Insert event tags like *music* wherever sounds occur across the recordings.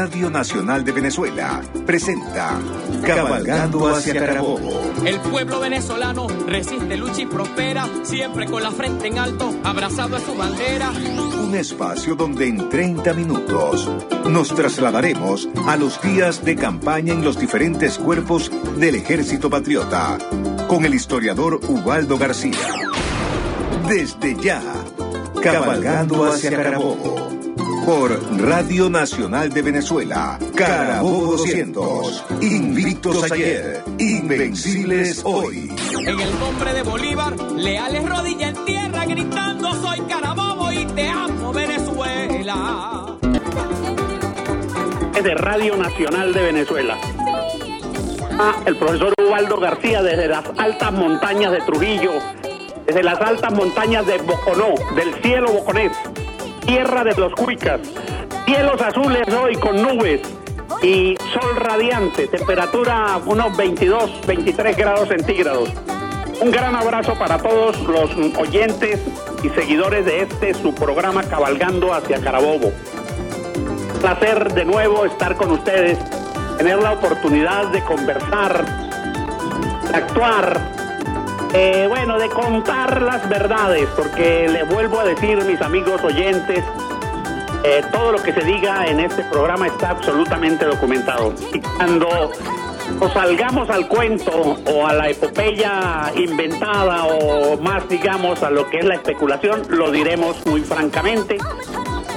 Radio Nacional de Venezuela presenta Cabalgando hacia Carabobo. El pueblo venezolano resiste, lucha y prospera, siempre con la frente en alto, abrazado a su bandera. Un espacio donde en 30 minutos nos trasladaremos a los días de campaña en los diferentes cuerpos del Ejército Patriota con el historiador Ubaldo García. Desde ya, Cabalgando hacia Carabobo por Radio Nacional de Venezuela, Carabobo 200, invictos ayer, invencibles hoy. En el nombre de Bolívar, leales rodillas en tierra, gritando soy Carabobo y te amo Venezuela. De Radio Nacional de Venezuela. Ah, el profesor Ubaldo García desde las altas montañas de Trujillo, desde las altas montañas de Boconó, del cielo boconés tierra de los Cuicas. Cielos azules hoy con nubes y sol radiante, temperatura unos 22, 23 grados centígrados. Un gran abrazo para todos los oyentes y seguidores de este su programa Cabalgando hacia Carabobo. Placer de nuevo estar con ustedes, tener la oportunidad de conversar, de actuar, eh, bueno, de contar las verdades, porque le vuelvo a decir, mis amigos oyentes, eh, todo lo que se diga en este programa está absolutamente documentado. Y cuando nos salgamos al cuento o a la epopeya inventada o más, digamos, a lo que es la especulación, lo diremos muy francamente,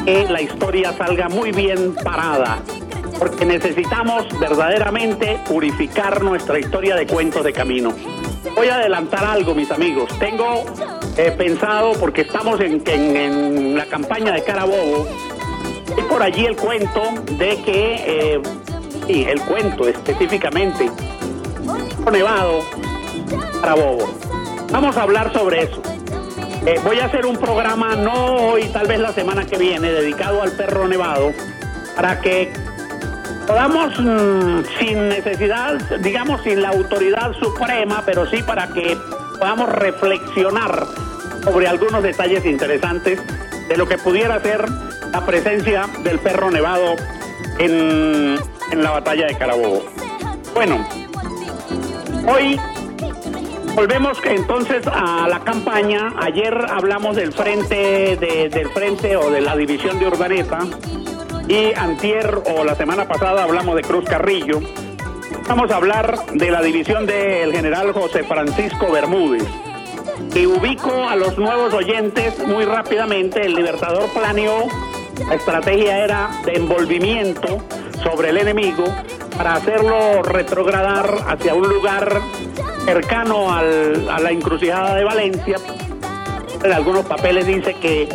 que la historia salga muy bien parada. Porque necesitamos verdaderamente purificar nuestra historia de cuentos de camino. Voy a adelantar algo, mis amigos. Tengo eh, pensado, porque estamos en, en, la campaña de Carabobo, y por allí el cuento de que, eh, sí, el cuento específicamente, Nevado, Carabobo. Vamos a hablar sobre eso. Eh, voy a hacer un programa, no hoy, tal vez la semana que viene, dedicado al perro nevado, para que podamos, mm, sin necesidad, digamos, sin la autoridad suprema, pero sí para que podamos reflexionar sobre algunos detalles interesantes de lo que pudiera ser la presencia del perro nevado en, en la batalla de Carabobo. Bueno, hoy Volvemos entonces a la campaña. Ayer hablamos del frente de, del frente o de la división de Urdaneta y antier o la semana pasada hablamos de Cruz Carrillo. Vamos a hablar de la división del general José Francisco Bermúdez. Y ubico a los nuevos oyentes muy rápidamente. El Libertador planeó, la estrategia era de envolvimiento sobre el enemigo para hacerlo retrogradar hacia un lugar cercano al, a la encrucijada de Valencia. En algunos papeles dice que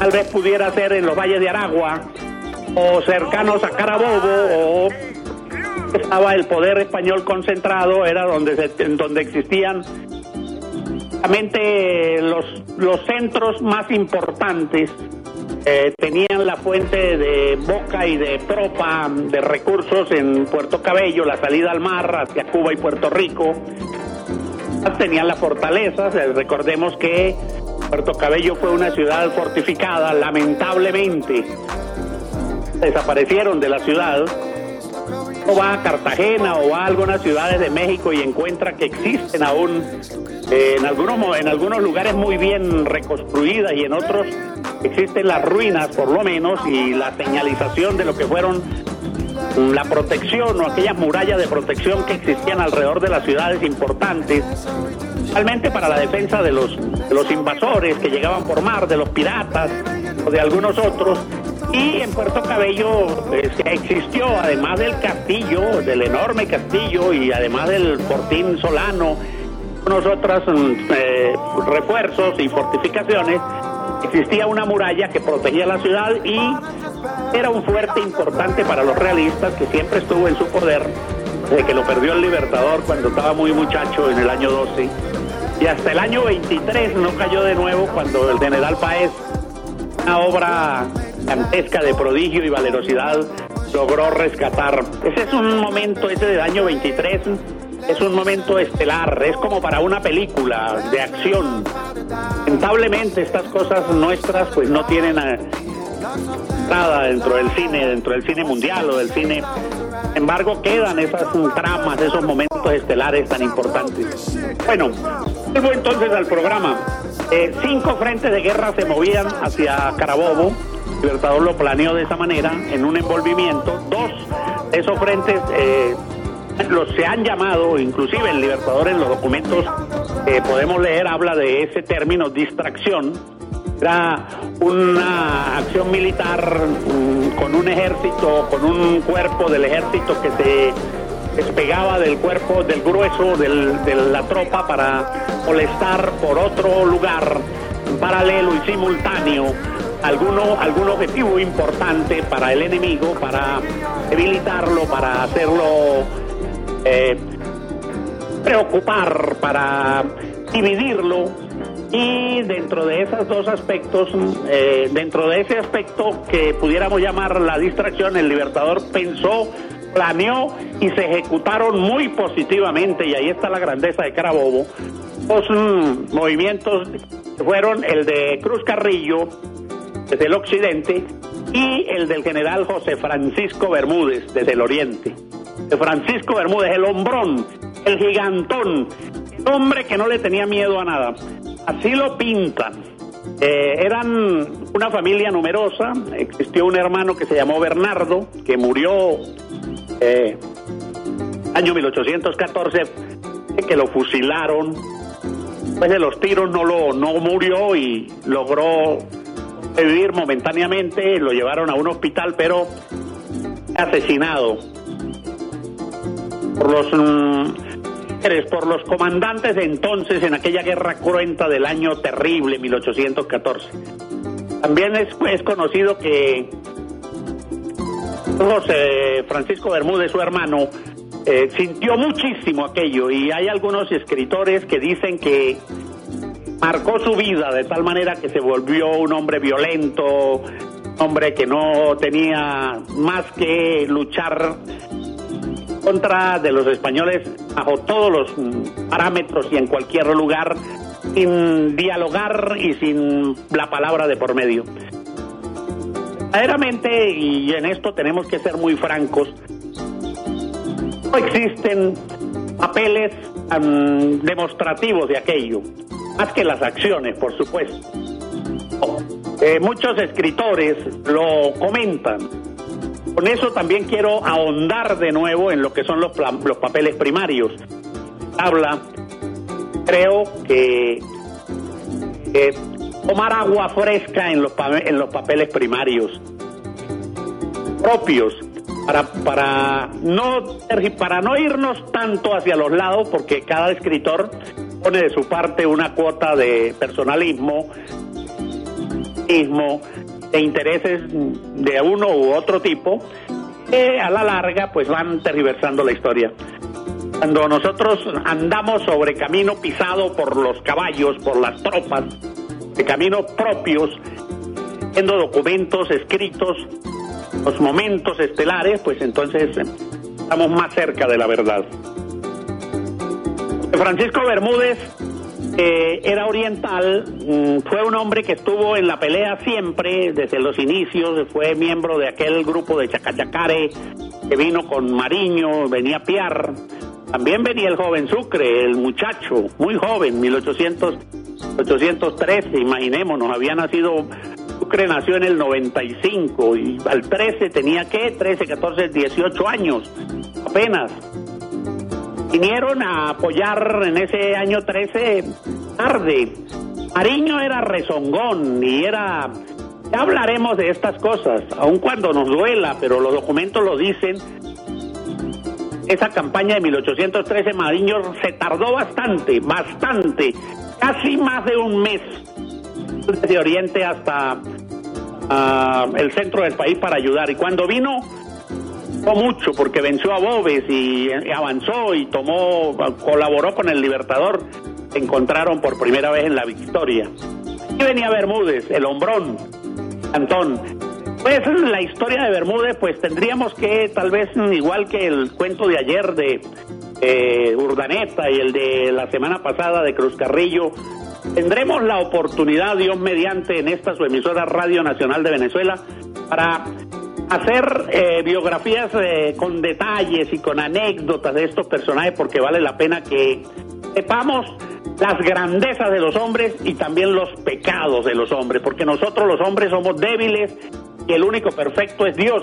tal vez pudiera ser en los valles de Aragua, o cercanos a Carabobo o estaba el poder español concentrado, era donde, se, donde existían los, los centros más importantes. Eh, tenían la fuente de boca y de propa de recursos en Puerto Cabello, la salida al mar hacia Cuba y Puerto Rico. Tenían la fortaleza, recordemos que Puerto Cabello fue una ciudad fortificada, lamentablemente desaparecieron de la ciudad, o va a Cartagena o va a algunas ciudades de México y encuentra que existen aún eh, en, algunos, en algunos lugares muy bien reconstruidas y en otros existen las ruinas por lo menos y la señalización de lo que fueron la protección o aquellas murallas de protección que existían alrededor de las ciudades importantes, realmente para la defensa de los, de los invasores que llegaban por mar, de los piratas o de algunos otros, y en Puerto Cabello pues, existió, además del castillo, del enorme castillo y además del fortín solano, unos otros mm, eh, refuerzos y fortificaciones, existía una muralla que protegía la ciudad y era un fuerte importante para los realistas que siempre estuvo en su poder, de que lo perdió el Libertador cuando estaba muy muchacho en el año 12. Y hasta el año 23 no cayó de nuevo cuando el general Paez, una obra gigantesca de prodigio y valerosidad logró rescatar. Ese es un momento, ese del año 23, es un momento estelar, es como para una película de acción. Lamentablemente estas cosas nuestras pues no tienen nada dentro del cine, dentro del cine mundial o del cine. Sin embargo, quedan esas tramas, esos momentos estelares tan importantes. Bueno, vuelvo entonces al programa. Eh, cinco frentes de guerra se movían hacia Carabobo. Libertador lo planeó de esa manera, en un envolvimiento. Dos esos frentes eh, los se han llamado, inclusive el Libertador en los documentos que podemos leer habla de ese término distracción. Era una acción militar mm, con un ejército, con un cuerpo del ejército que se despegaba del cuerpo, del grueso de la tropa para molestar por otro lugar paralelo y simultáneo alguno, algún objetivo importante para el enemigo, para debilitarlo, para hacerlo eh, preocupar, para dividirlo. Y dentro de esos dos aspectos, eh, dentro de ese aspecto que pudiéramos llamar la distracción, el Libertador pensó, planeó y se ejecutaron muy positivamente, y ahí está la grandeza de Carabobo, dos mm, movimientos fueron el de Cruz Carrillo, desde el occidente, y el del general José Francisco Bermúdez, desde el oriente. Francisco Bermúdez, el hombrón, el gigantón, el hombre que no le tenía miedo a nada. Así lo pintan. Eh, eran una familia numerosa, existió un hermano que se llamó Bernardo, que murió eh, año 1814, que lo fusilaron. Después de los tiros no, lo, no murió y logró vivir momentáneamente, lo llevaron a un hospital, pero asesinado por los mm, por los comandantes de entonces en aquella guerra cruenta del año terrible 1814. También es, es conocido que José Francisco Bermúdez, su hermano, eh, sintió muchísimo aquello y hay algunos escritores que dicen que marcó su vida de tal manera que se volvió un hombre violento, hombre que no tenía más que luchar contra de los españoles bajo todos los parámetros y en cualquier lugar, sin dialogar y sin la palabra de por medio. Verdaderamente, y en esto tenemos que ser muy francos, no existen papeles demostrativos de aquello, más que las acciones, por supuesto. Eh, muchos escritores lo comentan, con eso también quiero ahondar de nuevo en lo que son los, los papeles primarios. Habla, creo que tomar agua fresca en los, en los papeles primarios propios para, para, no, para no irnos tanto hacia los lados, porque cada escritor pone de su parte una cuota de personalismo, de intereses de uno u otro tipo, que a la larga pues van tergiversando la historia. Cuando nosotros andamos sobre camino pisado por los caballos, por las tropas, de caminos propios, viendo documentos escritos, los momentos estelares, pues entonces estamos más cerca de la verdad. Francisco Bermúdez eh, era oriental, mm, fue un hombre que estuvo en la pelea siempre, desde los inicios, fue miembro de aquel grupo de Chacachacare que vino con Mariño, venía Piar, también venía el joven Sucre, el muchacho, muy joven, 1800, 1813, imaginémonos, había nacido, Sucre nació en el 95 y al 13 tenía que 13, 14, 18 años, apenas vinieron a apoyar en ese año 13 tarde. Mariño era rezongón y era... Ya hablaremos de estas cosas, aun cuando nos duela, pero los documentos lo dicen. Esa campaña de 1813, Mariño se tardó bastante, bastante, casi más de un mes desde Oriente hasta ah, el centro del país para ayudar. Y cuando vino, mucho porque venció a Bobes y, avanzó y tomó, colaboró con el Libertador. Se encontraron por primera vez en la victoria. Y venía Bermúdez, el hombrón, Antón. Pues la historia de Bermúdez, pues tendríamos que, tal vez igual que el cuento de ayer de eh, Urdaneta y el de la semana pasada de Cruz Carrillo, tendremos la oportunidad, Dios mediante, en esta su emisora Radio Nacional de Venezuela, para hacer eh, biografías eh, con detalles y con anécdotas de estos personajes, porque vale la pena que sepamos las grandezas de los hombres y también los pecados de los hombres, porque nosotros los hombres somos débiles y el único perfecto es Dios.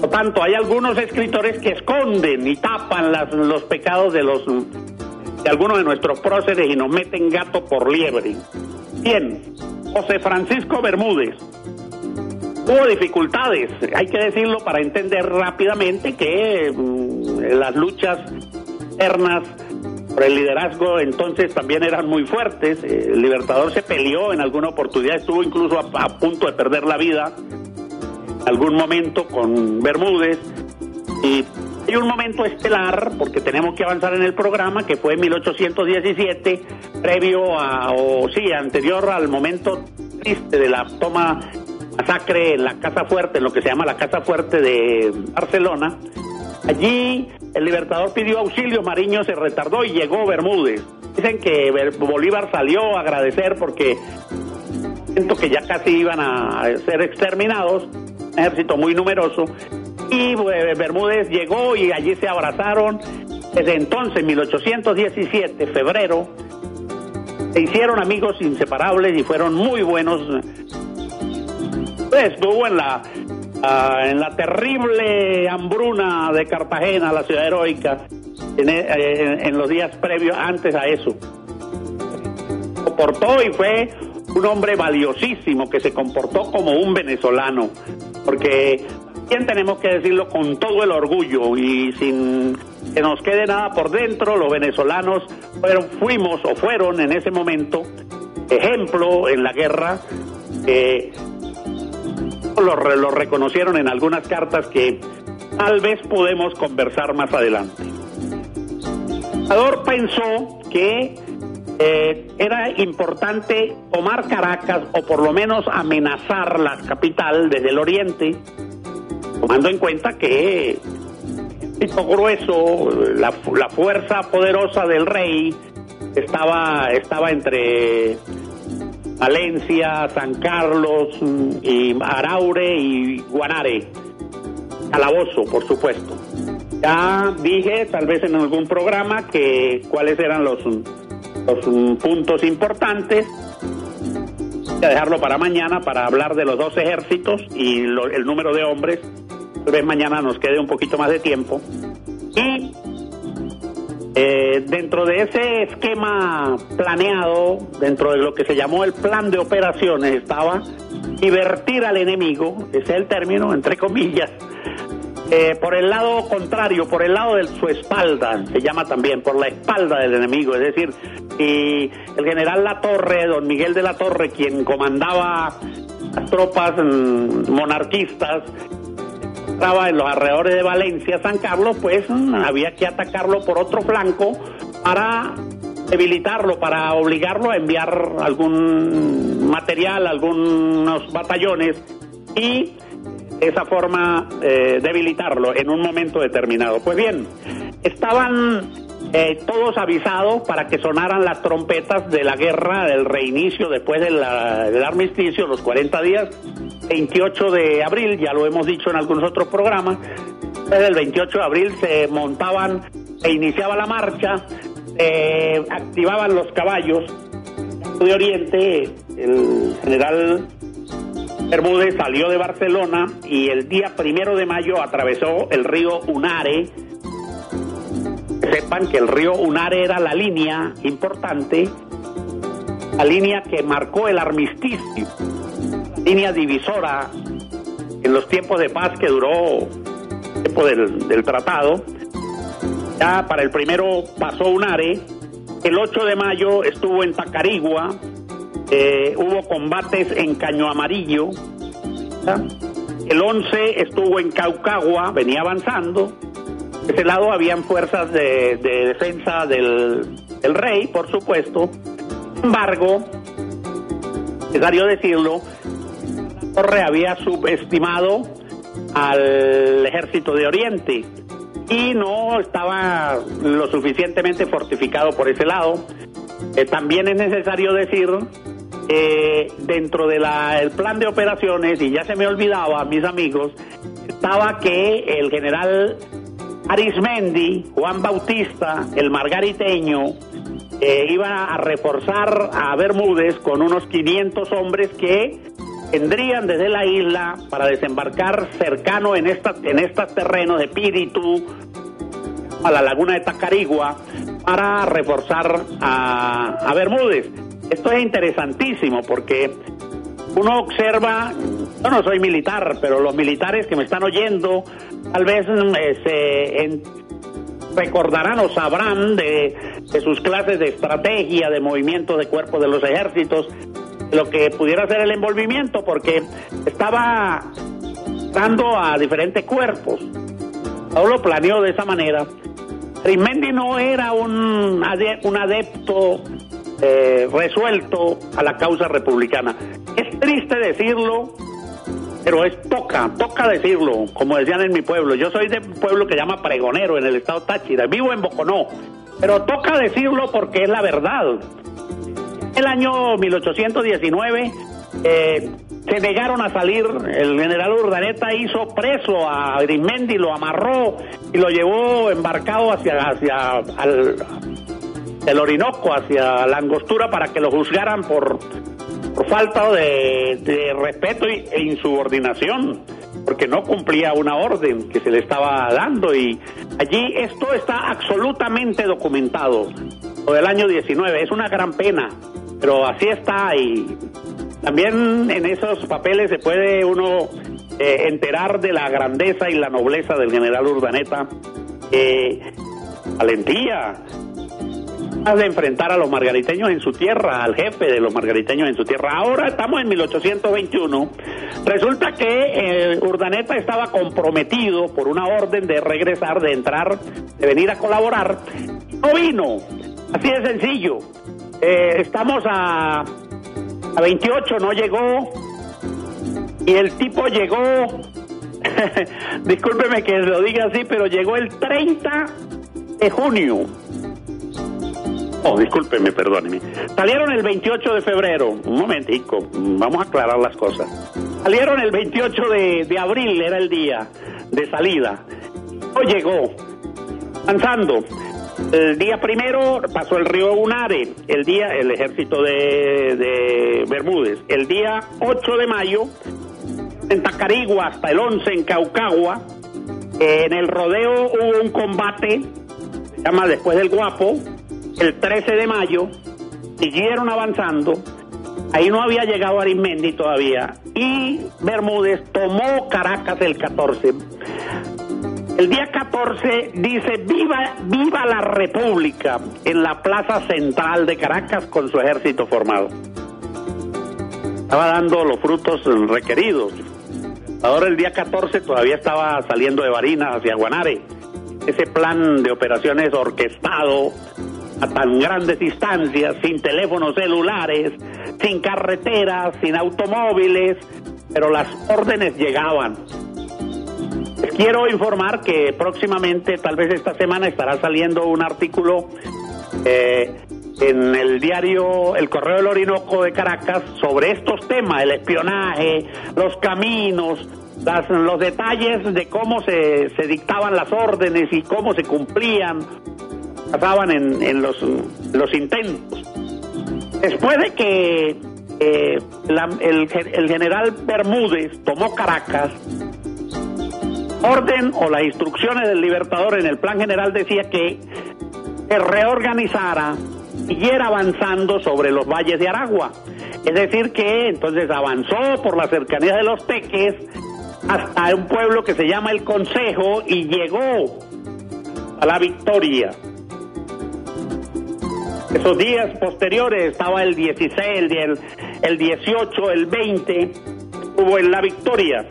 Por tanto, hay algunos escritores que esconden y tapan los pecados de los de algunos de nuestros próceres y nos meten gato por liebre. Bien, José Francisco Bermúdez. Hubo dificultades, hay que decirlo para entender rápidamente que mm, las luchas internas por el liderazgo entonces también eran muy fuertes. El Libertador se peleó en alguna oportunidad, estuvo incluso a, punto de perder la vida en algún momento con Bermúdez y hay un momento estelar, porque tenemos que avanzar en el programa, que fue en 1817, previo a, o sí, anterior al momento triste de la toma masacre en la Casa Fuerte, en lo que se llama la Casa Fuerte de Barcelona. Allí el Libertador pidió auxilio, Mariño se retardó y llegó Bermúdez. Dicen que Bolívar salió a agradecer porque siento que ya casi iban a ser exterminados, un ejército muy numeroso, y eh, Bermúdez llegó y allí se abrazaron. Desde entonces, 1817, febrero, se hicieron amigos inseparables y fueron muy buenos. Estuvo en la, ah, en la terrible hambruna de Cartagena, la ciudad heroica, en, eh, los días previos, antes a eso. Soportó y fue un hombre valiosísimo que se comportó como un venezolano, porque también tenemos que decirlo con todo el orgullo y sin que nos quede nada por dentro, los venezolanos fueron, fuimos o fueron en ese momento ejemplo en la guerra. Eh, lo, reconocieron en algunas cartas que tal vez podemos conversar más adelante. Salvador pensó que eh, era importante tomar Caracas o por lo menos amenazar la capital desde el oriente tomando en cuenta que el grueso, la, la fuerza poderosa del rey estaba, estaba entre Valencia, San Carlos mm, y Araure y Guanare. Calabozo, por supuesto. Ya dije, tal vez en algún programa, que cuáles eran los, los mm, puntos importantes. Voy a dejarlo para mañana para hablar de los dos ejércitos y el número de hombres Tal vez mañana nos quede un poquito más de tiempo. Y eh, dentro de ese esquema planeado, dentro de lo que se llamó el plan de operaciones, estaba divertir al enemigo, ese es el término, entre comillas, eh, por el lado contrario, por el lado de su espalda, se llama también, por la espalda del enemigo, es decir, y el general La Torre, don Miguel de la Torre, quien comandaba las tropas mm, monarquistas, estaba en los alrededores de Valencia, San Carlos, pues mm, había que atacarlo por otro flanco para debilitarlo, para obligarlo a enviar algún material, algunos batallones y esa forma eh, debilitarlo en un momento determinado. Pues bien, estaban eh, todos avisados para que sonaran las trompetas de la guerra, del reinicio después del armisticio, los 40 días, 28 de abril, ya lo hemos dicho en algunos otros programas, desde el 28 de abril se montaban, se iniciaba la marcha, activaban los caballos de Oriente, el general Bermúdez salió de Barcelona y el día primero de mayo atravesó el río Unare. Sepan que el río Unare era la línea importante, la línea que marcó el armisticio línea divisora en los tiempos de paz que duró el tiempo del, tratado. Ya para el primero pasó Unare, el 8 de mayo estuvo en Tacarigua, eh, hubo combates en Caño Amarillo, el 11 estuvo en Caucagua, venía avanzando, de ese lado habían fuerzas de, defensa del, rey, por supuesto, sin embargo, necesario decirlo, Torre había subestimado al ejército de Oriente y no estaba lo suficientemente fortificado por ese lado. Eh, también es necesario decir eh, dentro del plan de operaciones, y ya se me olvidaba, mis amigos, estaba que el general Arismendi, Juan Bautista, el margariteño, eh, iba a reforzar a Bermúdez con unos 500 hombres que vendrían desde la isla para desembarcar cercano en, esta, en estos terrenos de Píritu, a la laguna de Tacarigua, para reforzar a, a Bermúdez. Esto es interesantísimo porque uno observa, yo no soy militar, pero los militares que me están oyendo tal vez mm, se recordarán o sabrán de, de, sus clases de estrategia, de movimiento de cuerpo de los ejércitos, lo que pudiera ser el envolvimiento, porque estaba dando a diferentes cuerpos. Todo lo planeó de esa manera. Arismendi no era un, un adepto eh, resuelto a la causa republicana. Es triste decirlo, pero es toca, toca decirlo, como decían en mi pueblo. Yo soy de un pueblo que llama Pregonero, en el estado Táchira, vivo en Boconó, pero toca decirlo porque es la verdad. El año 1819 eh, se negaron a salir, el general Urdaneta hizo preso a Grismendi, lo amarró y lo llevó embarcado hacia, hacia el Orinoco, hacia la angostura para que lo juzgaran por por falta de, respeto e insubordinación, porque no cumplía una orden que se le estaba dando y allí esto está absolutamente documentado. Lo del año 19 es una gran pena, pero así está y también en esos papeles se puede uno eh, enterar de la grandeza y la nobleza del general Urdaneta. Eh, valentía, de enfrentar a los margariteños en su tierra, al jefe de los margariteños en su tierra. Ahora estamos en 1821. Resulta que eh, Urdaneta estaba comprometido por una orden de regresar, de entrar, de venir a colaborar. No vino. Así de sencillo. Eh, estamos a, a 28, no llegó. Y el tipo llegó, *laughs* discúlpeme que lo diga así, pero llegó el 30 de junio Oh, discúlpeme, perdóneme. Salieron el 28 de febrero. Un momentico, vamos a aclarar las cosas. Salieron el 28 de, abril, era el día de salida. No llegó. Avanzando. El día primero pasó el río Unare, el día, el ejército de, de Bermúdez. El día 8 de mayo, en Tacarigua hasta el 11 en Caucagua. En el rodeo hubo un combate, se llama Después del Guapo, el 13 de mayo, siguieron avanzando, ahí no había llegado Arismendi todavía, y Bermúdez tomó Caracas el 14. El día 14 dice, viva, viva la República en la plaza central de Caracas con su ejército formado. Estaba dando los frutos requeridos. Ahora el día 14 todavía estaba saliendo de Barinas hacia Guanare. Ese plan de operaciones orquestado a tan grandes distancias, sin teléfonos celulares, sin carreteras, sin automóviles, pero las órdenes llegaban. Les quiero informar que próximamente, tal vez esta semana, estará saliendo un artículo eh, en el diario El Correo del Orinoco de Caracas sobre estos temas, el espionaje, los caminos, los detalles de cómo se, se dictaban las órdenes y cómo se cumplían pasaban en, en los, los intentos. Después de que eh, el, el general Bermúdez tomó Caracas, orden o las instrucciones del Libertador en el plan general decía que se reorganizara, siguiera avanzando sobre los valles de Aragua. Es decir, que entonces avanzó por la cercanía de los Teques hasta un pueblo que se llama El Consejo y llegó a la victoria. Esos días posteriores estaba el 16, el, el 18, el 20, hubo en la victoria.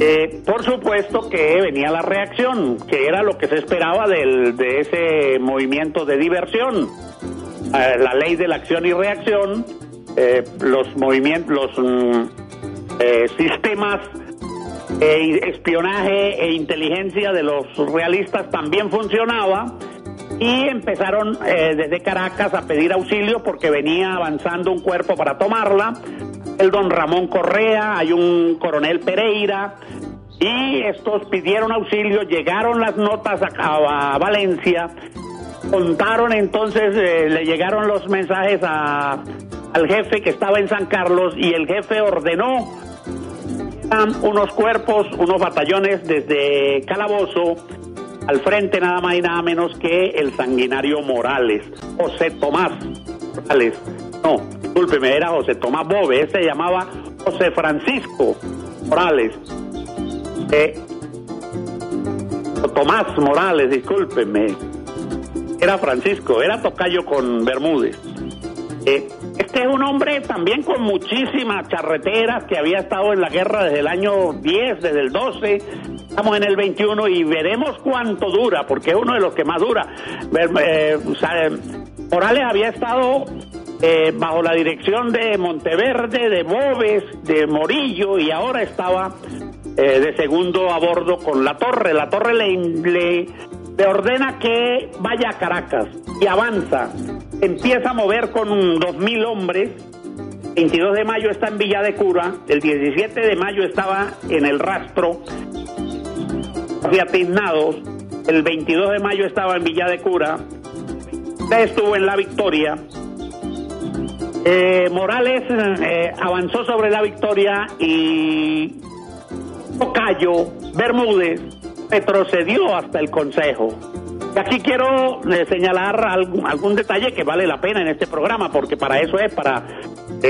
Eh, por supuesto que venía la reacción, que era lo que se esperaba del, de ese movimiento de diversión. Eh, la ley de la acción y reacción, eh, los movimientos, los mm, sistemas de espionaje e inteligencia de los realistas también funcionaba y empezaron eh, desde Caracas a pedir auxilio porque venía avanzando un cuerpo para tomarla. El don Ramón Correa, hay un coronel Pereira, y estos pidieron auxilio, llegaron las notas a, Valencia, contaron entonces, eh, le llegaron los mensajes a, al jefe que estaba en San Carlos y el jefe ordenó unos cuerpos, unos batallones desde Calabozo al frente nada más y nada menos que el sanguinario Morales, José Tomás Morales. No, discúlpeme, era José Tomás Bobe, se llamaba José Francisco Morales. Eh, Tomás Morales, discúlpeme. Era Francisco, era tocayo con Bermúdez. Eh, este es un hombre también con muchísimas charreteras que había estado en la guerra desde el año 10, desde el 12, Estamos en el 21 y veremos cuánto dura, porque es uno de los que más dura. Eh, Morales había estado eh, bajo la dirección de Monteverde, de Boves, de Morillo y ahora estaba eh, de segundo a bordo con la torre. La torre le, le, ordena que vaya a Caracas y avanza. Empieza a mover con 2.000 hombres. 22 de mayo está en Villa de Cura, el 17 de mayo estaba en el rastro asignados. El 22 de mayo estaba en Villa de Cura. Estuvo en La Victoria. Eh, Morales eh, avanzó sobre La Victoria y Tocayo Bermúdez retrocedió hasta el Consejo. Y aquí quiero eh, señalar algún, algún, detalle que vale la pena en este programa, porque para eso es, para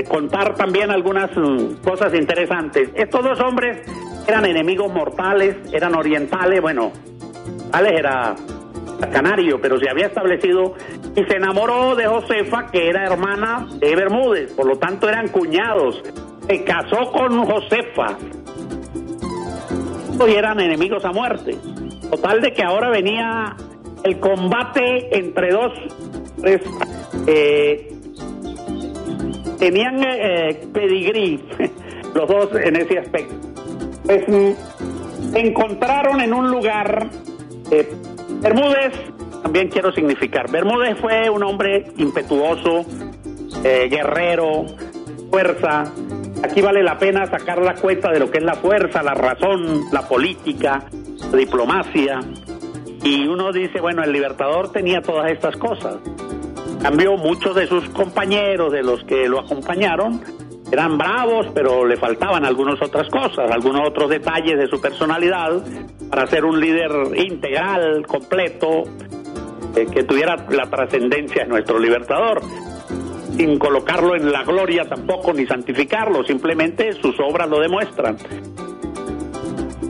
contar también algunas mm, cosas interesantes. Estos dos hombres eran enemigos mortales, eran orientales, bueno, Alex era canario, pero se había establecido y se enamoró de Josefa, que era hermana de Bermúdez, por lo tanto eran cuñados. Se casó con Josefa y eran enemigos a muerte. Total de que ahora venía el combate entre dos eh, tenían eh, pedigrí *laughs* los dos en ese aspecto pues se encontraron en un lugar. Bermúdez, también quiero significar, Bermúdez fue un hombre impetuoso, eh, guerrero, fuerza. Aquí vale la pena sacar la cuenta de lo que es la fuerza, la razón, la política, la diplomacia. Y uno dice, bueno, el Libertador tenía todas estas cosas. Cambió muchos de sus compañeros, de los que lo acompañaron, eran bravos, pero le faltaban algunas otras cosas, algunos otros detalles de su personalidad para ser un líder integral, completo, eh, que tuviera la trascendencia de nuestro libertador, sin colocarlo en la gloria tampoco ni santificarlo, simplemente sus obras lo demuestran.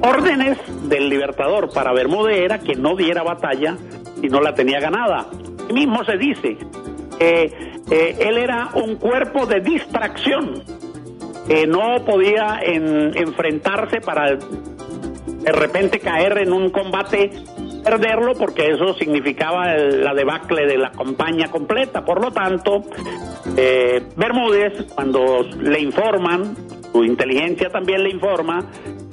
Órdenes del libertador para Bermúdez era que no diera batalla si no la tenía ganada. Y mismo se dice, eh, eh, él era un cuerpo de distracción, que no podía enfrentarse para de repente caer en un combate, perderlo, porque eso significaba la debacle de la campaña completa. Por lo tanto, eh, Bermúdez, cuando le informan, su inteligencia también le informa,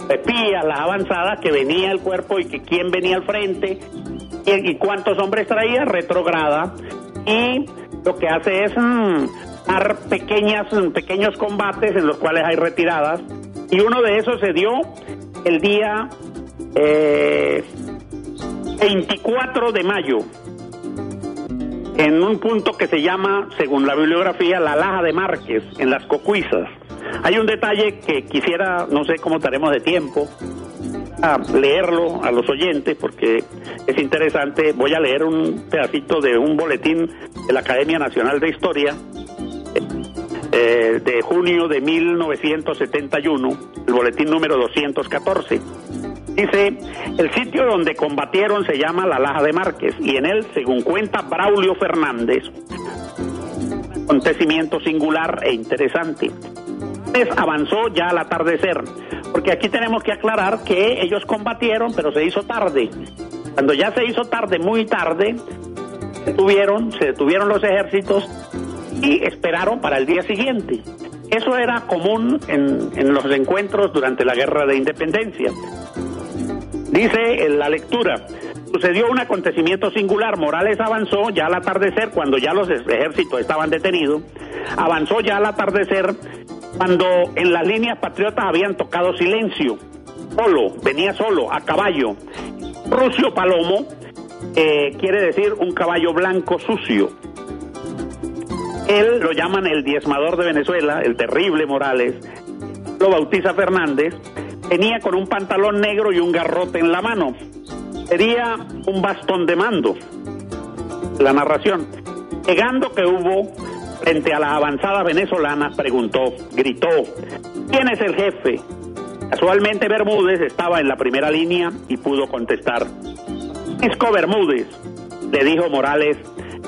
espía las avanzadas que venía el cuerpo y que quién venía al frente y, y cuántos hombres traía, retrograda y lo que hace es mm, dar pequeñas, mm, pequeños combates en los cuales hay retiradas. Y uno de esos se dio el día 24 eh, de mayo, en un punto que se llama, según la bibliografía, la Laja de Márquez, en las Cocuizas. Hay un detalle que quisiera, no sé cómo estaremos de tiempo, a leerlo a los oyentes porque es interesante. Voy a leer un pedacito de un boletín de la Academia Nacional de Historia eh, de junio de 1971, el boletín número 214. Dice, el sitio donde combatieron se llama La Laja de Márquez y en él, según cuenta Braulio Fernández, acontecimiento singular e interesante. Avanzó ya al atardecer porque aquí tenemos que aclarar que ellos combatieron, pero se hizo tarde. Cuando ya se hizo tarde, muy tarde, se detuvieron, se detuvieron los ejércitos y esperaron para el día siguiente. Eso era común en, en los encuentros durante la guerra de independencia. Dice en la lectura, sucedió un acontecimiento singular. Morales avanzó ya al atardecer, cuando ya los ejércitos estaban detenidos. Avanzó ya al atardecer, cuando en las líneas patriotas habían tocado silencio. Solo, venía solo, a caballo. Rucio Palomo eh, quiere decir un caballo blanco sucio. Él lo llaman el diezmador de Venezuela, el terrible Morales. Lo bautiza Fernández. Venía con un pantalón negro y un garrote en la mano. Sería un bastón de mando. La narración. Llegando que hubo frente a la avanzada venezolana, preguntó, gritó, ¿quién es el jefe? Casualmente Bermúdez estaba en la primera línea y pudo contestar. Francisco Bermúdez, le dijo Morales,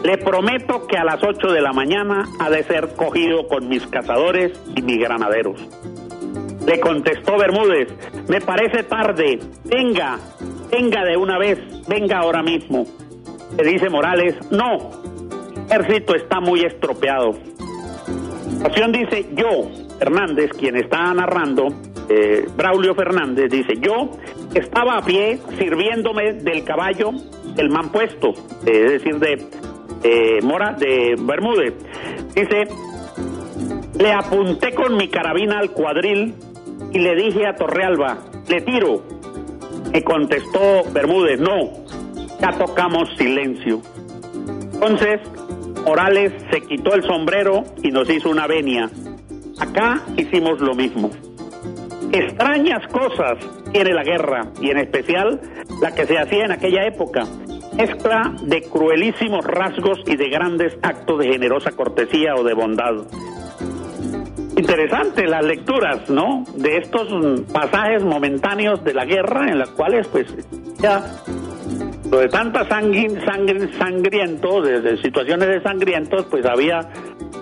le prometo que a las 8 de la mañana ha de ser cogido con mis cazadores y mis granaderos. Le contestó Bermúdez, me parece tarde, venga, venga de una vez, venga ahora mismo. Le dice Morales, no, ejército está muy estropeado. La acción dice, yo, Fernández, quien está narrando, eh, Braulio Fernández, dice, yo estaba a pie sirviéndome del caballo del man puesto, es decir, de Mora, de Bermúdez. Dice, le apunté con mi carabina al cuadril y le dije a Torrealba, le tiro. Me contestó Bermúdez, no, ya tocamos silencio. Entonces, Morales se quitó el sombrero y nos hizo una venia. Acá hicimos lo mismo. Extrañas cosas tiene la guerra, y en especial la que se hacía en aquella época. Mezcla de cruelísimos rasgos y de grandes actos de generosa cortesía o de bondad. Interesante las lecturas, ¿no? De estos pasajes momentáneos de la guerra en las cuales, pues, ya lo de tanta sangre, sangre sangriento, desde situaciones de sangrientos, pues había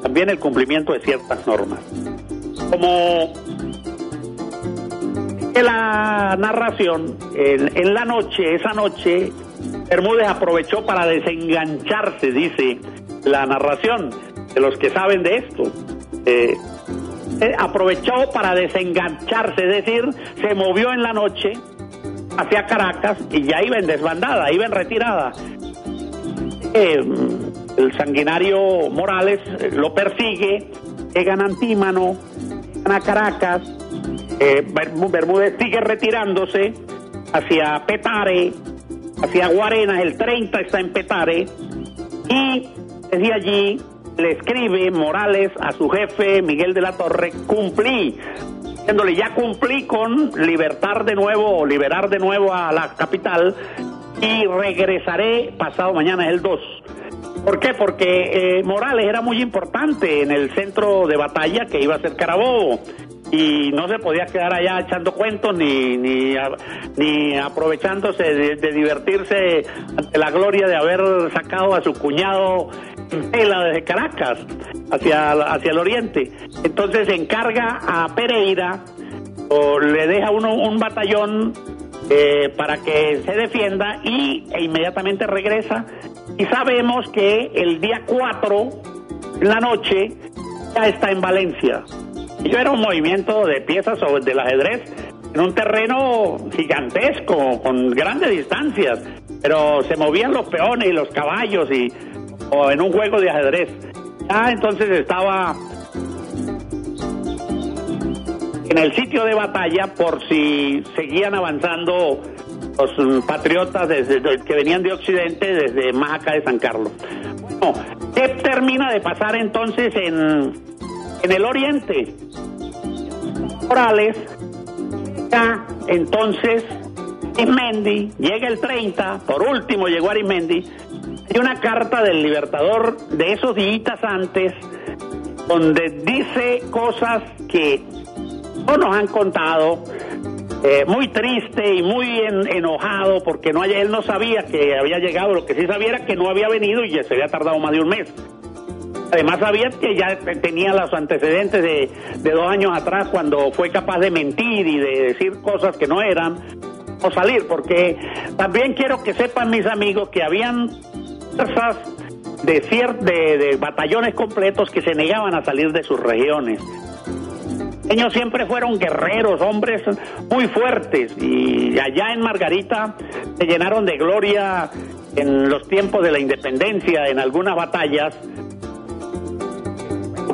también el cumplimiento de ciertas normas. Como en la narración, en, la noche, esa noche, Bermúdez aprovechó para desengancharse, dice la narración, de los que saben de esto. Eh, eh, aprovechó para desengancharse, es decir, se movió en la noche hacia Caracas y ya iba en desbandada, iba en retirada. Eh, el sanguinario Morales lo persigue, llegan a Antímano, llegan a Caracas, eh, Bermúdez sigue retirándose hacia Petare, hacia Guarenas, el 30 está en Petare, y desde allí le escribe Morales a su jefe Miguel de la Torre, cumplí, diciéndole ya cumplí con libertar de nuevo liberar de nuevo a la capital y regresaré pasado mañana, el 2. ¿Por qué? Porque eh, Morales era muy importante en el centro de batalla que iba a ser Carabobo y no se podía quedar allá echando cuentos ni, ni, aprovechándose de, divertirse ante la gloria de haber sacado a su cuñado desde Caracas hacia, hacia el oriente. Entonces encarga a Pereira o le deja uno un batallón eh, para que se defienda y e inmediatamente regresa. Y sabemos que el día 4, en la noche, ya está en Valencia. Yo era un movimiento de piezas sobre del ajedrez en un terreno gigantesco, con grandes distancias, pero se movían los peones y los caballos y o en un juego de ajedrez. Ya entonces estaba en el sitio de batalla por si seguían avanzando los patriotas desde, que venían de Occidente desde más acá de San Carlos. Bueno, ¿qué termina de pasar entonces en, en el oriente? Morales, ya entonces Arismendi, llega el 30, por último llegó Arismendi, hay una carta del Libertador de esos días antes, donde dice cosas que no nos han contado, eh, muy triste y muy enojado porque no él no sabía que había llegado, lo que sí sabía era que no había venido y ya se había tardado más de un mes. Además sabía que ya tenía los antecedentes de, de dos años atrás cuando fue capaz de mentir y de decir cosas que no eran o salir, porque también quiero que sepan mis amigos que habían fuerzas de, de, de batallones completos que se negaban a salir de sus regiones. Ellos siempre fueron guerreros, hombres muy fuertes y allá en Margarita se llenaron de gloria en los tiempos de la independencia, en algunas batallas.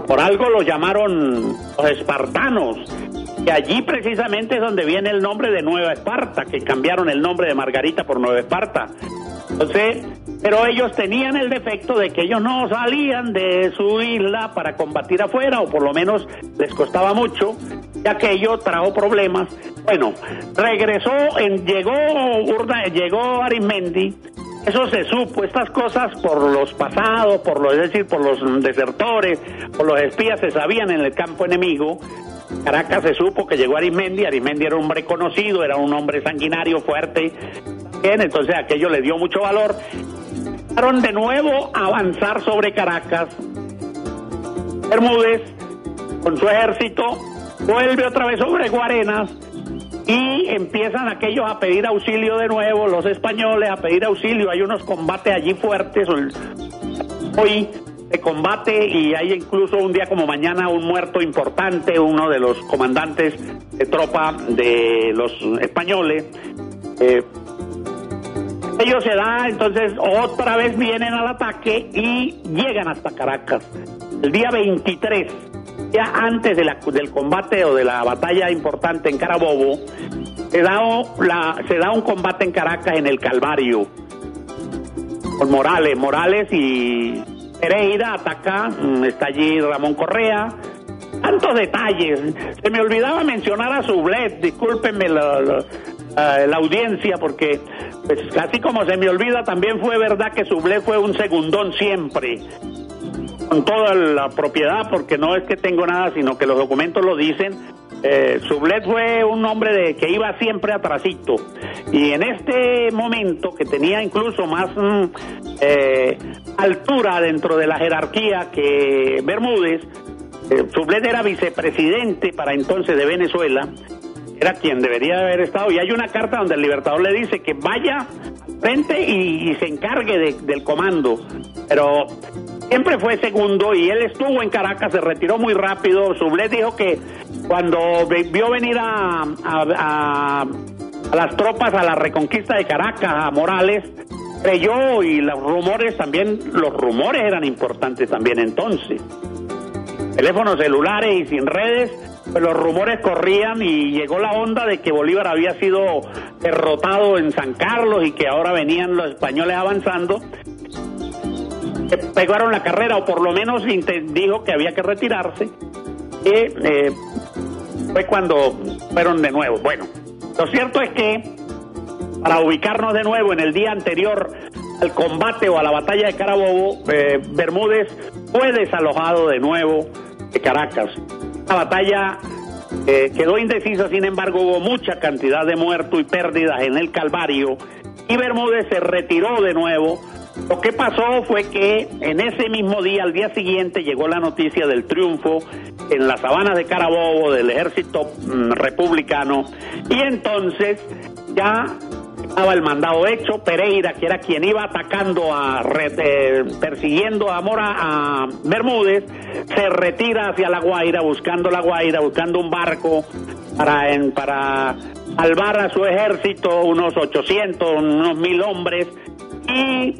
Por algo lo llamaron los espartanos. Y allí precisamente es donde viene el nombre de Nueva Esparta, que cambiaron el nombre de Margarita por Nueva Esparta. Entonces, pero ellos tenían el defecto de que ellos no salían de su isla para combatir afuera, o por lo menos les costaba mucho, ya que ello trajo problemas. Bueno, regresó, en, llegó Urda, llegó Arismendi, eso se supo, estas cosas por los pasados, por lo, es decir, por los desertores, por los espías se sabían en el campo enemigo. Caracas se supo que llegó Arismendi, Arismendi era un hombre conocido, era un hombre sanguinario, fuerte, entonces aquello le dio mucho valor de nuevo a avanzar sobre Caracas. Bermúdez, con su ejército, vuelve otra vez sobre Guarenas y empiezan aquellos a pedir auxilio de nuevo, los españoles a pedir auxilio. Hay unos combates allí fuertes hoy de combate y hay incluso un día como mañana un muerto importante, uno de los comandantes de tropa de los españoles. Eh, ellos se da, entonces otra vez vienen al ataque y llegan hasta Caracas. El día 23, ya antes de la, del combate o de la batalla importante en Carabobo, se da, la, se da un combate en Caracas en el Calvario con Morales. Morales y Pereira ataca, mm, está allí Ramón Correa. Tantos detalles. Se me olvidaba mencionar a Sublet, discúlpenme la, audiencia, porque pues así como se me olvida, también fue verdad que Sublé fue un segundón siempre, con toda la propiedad, porque no es que tengo nada, sino que los documentos lo dicen. Eh, Sublet fue un hombre de, que iba siempre atrasito. Y en este momento que tenía incluso más mm, eh, altura dentro de la jerarquía que Bermúdez, eh, Sublet era vicepresidente para entonces de Venezuela era quien debería haber estado. Y hay una carta donde el Libertador le dice que vaya frente y, se encargue del comando. Pero siempre fue segundo y él estuvo en Caracas, se retiró muy rápido. Sublet dijo que cuando vio venir a, a, las tropas a la reconquista de Caracas, a Morales, creyó y los rumores también, los rumores eran importantes también entonces. Teléfonos celulares y sin redes pues los rumores corrían y llegó la onda de que Bolívar había sido derrotado en San Carlos y que ahora venían los españoles avanzando. Pegaron la carrera, o por lo menos dijo que había que retirarse. Y eh, fue cuando fueron de nuevo. Bueno, lo cierto es que para ubicarnos de nuevo en el día anterior al combate o a la batalla de Carabobo, eh, Bermúdez fue desalojado de nuevo de Caracas. La batalla eh, quedó indecisa, sin embargo, hubo mucha cantidad de muertos y pérdidas en el Calvario y Bermúdez se retiró de nuevo. Lo que pasó fue que en ese mismo día, al día siguiente, llegó la noticia del triunfo en las sabanas de Carabobo del ejército mm, republicano y entonces ya estaba el mandado hecho, Pereira, que era quien iba atacando, a eh, persiguiendo a Mora, a Bermúdez, se retira hacia La Guaira, buscando La Guaira, buscando un barco para, en, para salvar a su ejército, unos 800, unos mil hombres, y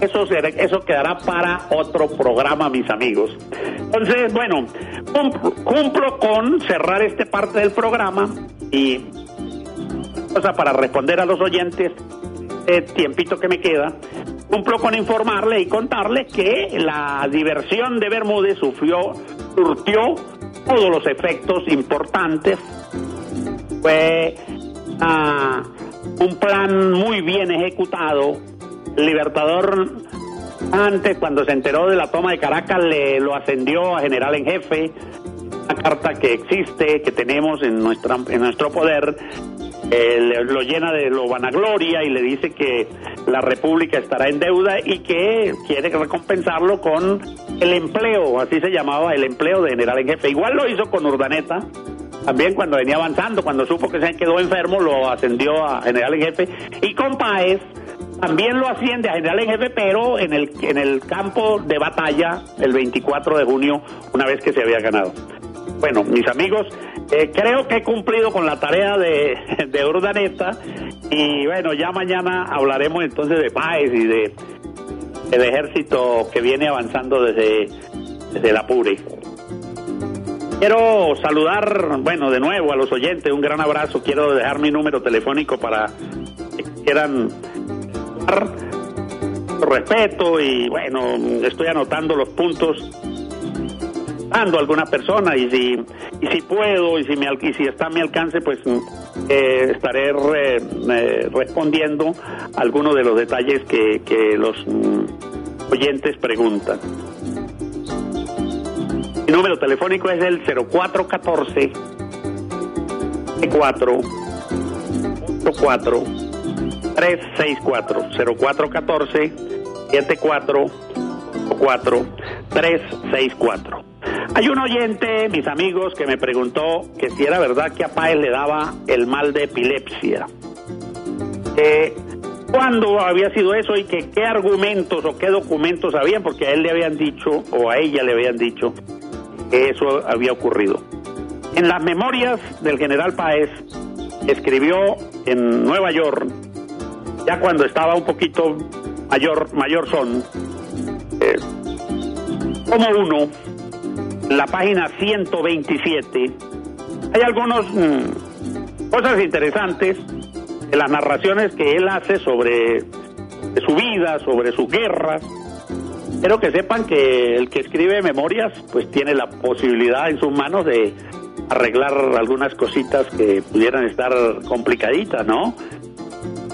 eso, eso quedará para otro programa, mis amigos. Entonces, bueno, cumplo con cerrar esta parte del programa y para responder a los oyentes, el tiempito que me queda, cumplo con informarle y contarle que la diversión de Bermúdez sufrió, surtió todos los efectos importantes. Fue ah, un plan muy bien ejecutado. Libertador antes, cuando se enteró de la toma de Caracas, le lo ascendió a general en jefe. Una carta que existe, que tenemos en, nuestra, en nuestro poder, eh, lo llena de lo vanagloria y le dice que la República estará en deuda y que quiere recompensarlo con el empleo, así se llamaba el empleo de general en jefe. Igual lo hizo con Urdaneta, también cuando venía avanzando, cuando supo que se quedó enfermo, lo ascendió a general en jefe. Y con Páez también lo asciende a general en jefe, pero en el, en el campo de batalla el 24 de junio, una vez que se había ganado. Bueno, mis amigos, eh, creo que he cumplido con la tarea de, *laughs* de Urdaneta y bueno, ya mañana hablaremos entonces de Páez y de el ejército que viene avanzando desde, desde la PURE. Quiero saludar, bueno, de nuevo a los oyentes, un gran abrazo. Quiero dejar mi número telefónico para que quieran respeto y bueno, estoy anotando los puntos dando a alguna persona y si y si puedo y si me y si está a mi alcance pues eh, estaré eh, respondiendo algunos de los detalles que, que los mm, oyentes preguntan. Mi número telefónico es el 0414 4 4 364 0414 74 4 364 hay un oyente, mis amigos, que me preguntó que si era verdad que a Páez le daba el mal de epilepsia. ¿Cuándo había sido eso y que qué argumentos o qué documentos habían? Porque a él le habían dicho, o a ella le habían dicho, que eso había ocurrido. En las memorias del general Páez, escribió en Nueva York, ya cuando estaba un poquito mayor, mayor son, eh, como uno la página 127, hay algunas mm, cosas interesantes de las narraciones que él hace sobre su vida, sobre sus guerras. Quiero que sepan que el que escribe memorias, pues tiene la posibilidad en sus manos de arreglar algunas cositas que pudieran estar complicaditas, ¿no?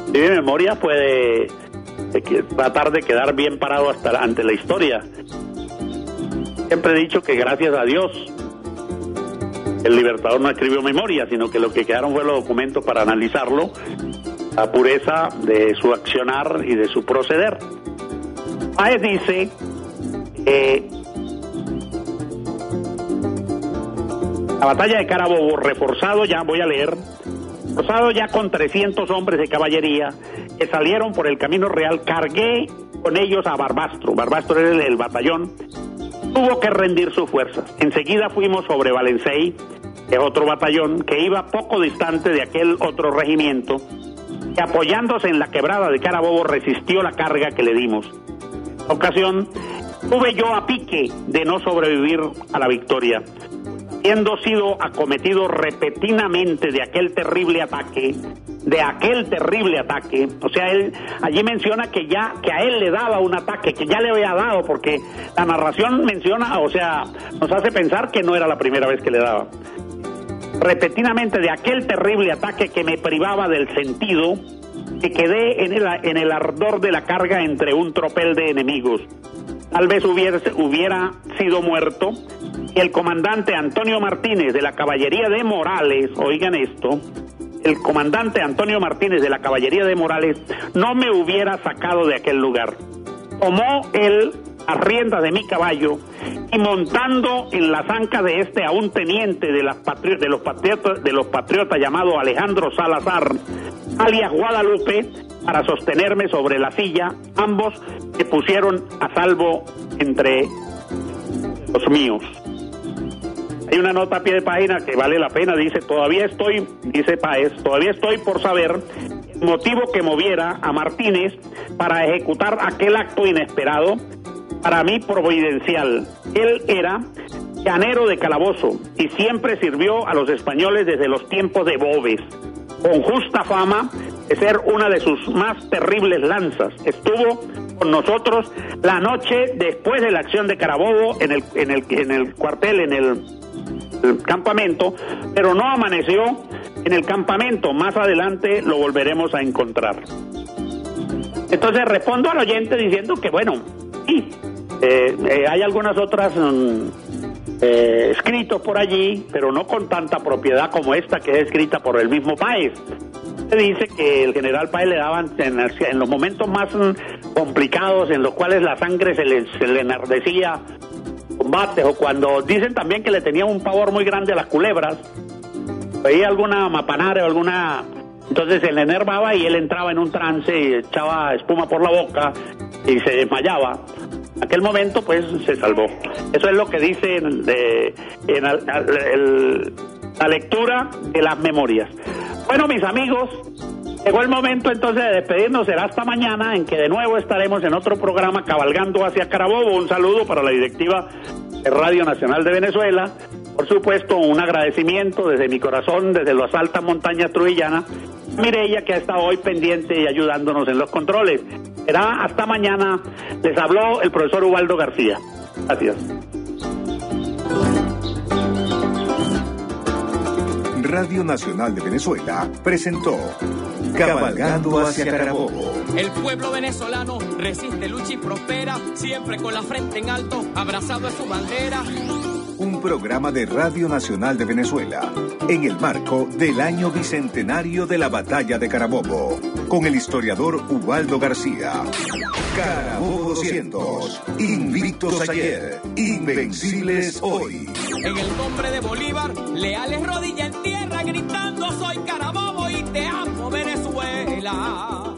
Escribe memoria puede eh, tratar de quedar bien parado hasta ante la historia siempre he dicho que gracias a Dios el Libertador no escribió memoria, sino que lo que quedaron fue los documentos para analizarlo, la pureza de su accionar y de su proceder. Paez dice la batalla de Carabobo, reforzado ya, voy a leer, reforzado ya con 300 hombres de caballería que salieron por el camino real, cargué con ellos a Barbastro. Barbastro era el batallón tuvo que rendir sus fuerzas. Enseguida fuimos sobre Valencey, que es otro batallón, que iba poco distante de aquel otro regimiento, que apoyándose en la quebrada de Carabobo resistió la carga que le dimos. En ocasión, tuve yo a pique de no sobrevivir a la victoria. Habiendo sido acometido repentinamente de aquel terrible ataque, de aquel terrible ataque. O sea, él allí menciona que ya que a él le daba un ataque, que ya le había dado, porque la narración menciona, o sea, nos hace pensar que no era la primera vez que le daba. Repentinamente de aquel terrible ataque que me privaba del sentido, que quedé en el, el ardor de la carga entre un tropel de enemigos. Tal vez hubiera, sido muerto y el comandante Antonio Martínez de la Caballería de Morales, oigan esto, el comandante Antonio Martínez de la Caballería de Morales no me hubiera sacado de aquel lugar. Tomó él a rienda de mi caballo y montando en la zanca de este a un teniente de, las de, los patriotas, de los patriotas llamado Alejandro Salazar, alias Guadalupe, para sostenerme sobre la silla, ambos se pusieron a salvo entre los míos. Hay una nota a pie de página que vale la pena, dice, todavía estoy, dice Paez, todavía estoy por saber el motivo que moviera a Martínez para ejecutar aquel acto inesperado, para mí providencial. Él era llanero de calabozo y siempre sirvió a los españoles desde los tiempos de Bobes, con justa fama de ser una de sus más terribles lanzas. Estuvo con nosotros la noche después de la acción de Carabobo en el, en el, en el cuartel, en el el campamento, pero no amaneció en el campamento. Más adelante lo volveremos a encontrar. Entonces respondo al oyente diciendo que, bueno, sí, eh, eh, hay algunas otras eh, escritos por allí, pero no con tanta propiedad como esta que es escrita por el mismo Páez. Se dice que el general Páez le daban en, los momentos más mm, complicados, en los cuales la sangre se le, se le enardecía combates o cuando dicen también que le tenía un pavor muy grande a las culebras, veía alguna mapanare o alguna... Entonces le enervaba y él entraba en un trance y echaba espuma por la boca y se desmayaba. Aquel momento pues se salvó. Eso es lo que dice en, de, en la lectura de las memorias. Bueno, mis amigos, llegó el momento entonces de despedirnos. Será hasta mañana en que de nuevo estaremos en otro programa cabalgando hacia Carabobo. Un saludo para la directiva de Radio Nacional de Venezuela. Por supuesto, un agradecimiento desde mi corazón, desde las altas montañas trujillanas. Mireya, que ha estado hoy pendiente y ayudándonos en los controles. Será hasta mañana. Les habló el profesor Ubaldo García. Gracias. Radio Nacional de Venezuela presentó Cabalgando hacia Carabobo. El pueblo venezolano resiste, lucha y prospera, siempre con la frente en alto, abrazado a su bandera. Un programa de Radio Nacional de Venezuela, en el marco del año bicentenario de la Batalla de Carabobo, con el historiador Ubaldo García. Carabobo 200, invictos ayer, invencibles hoy. En el nombre de Bolívar, leales rodillas en tierra, gritando soy Carabobo y te amo Venezuela.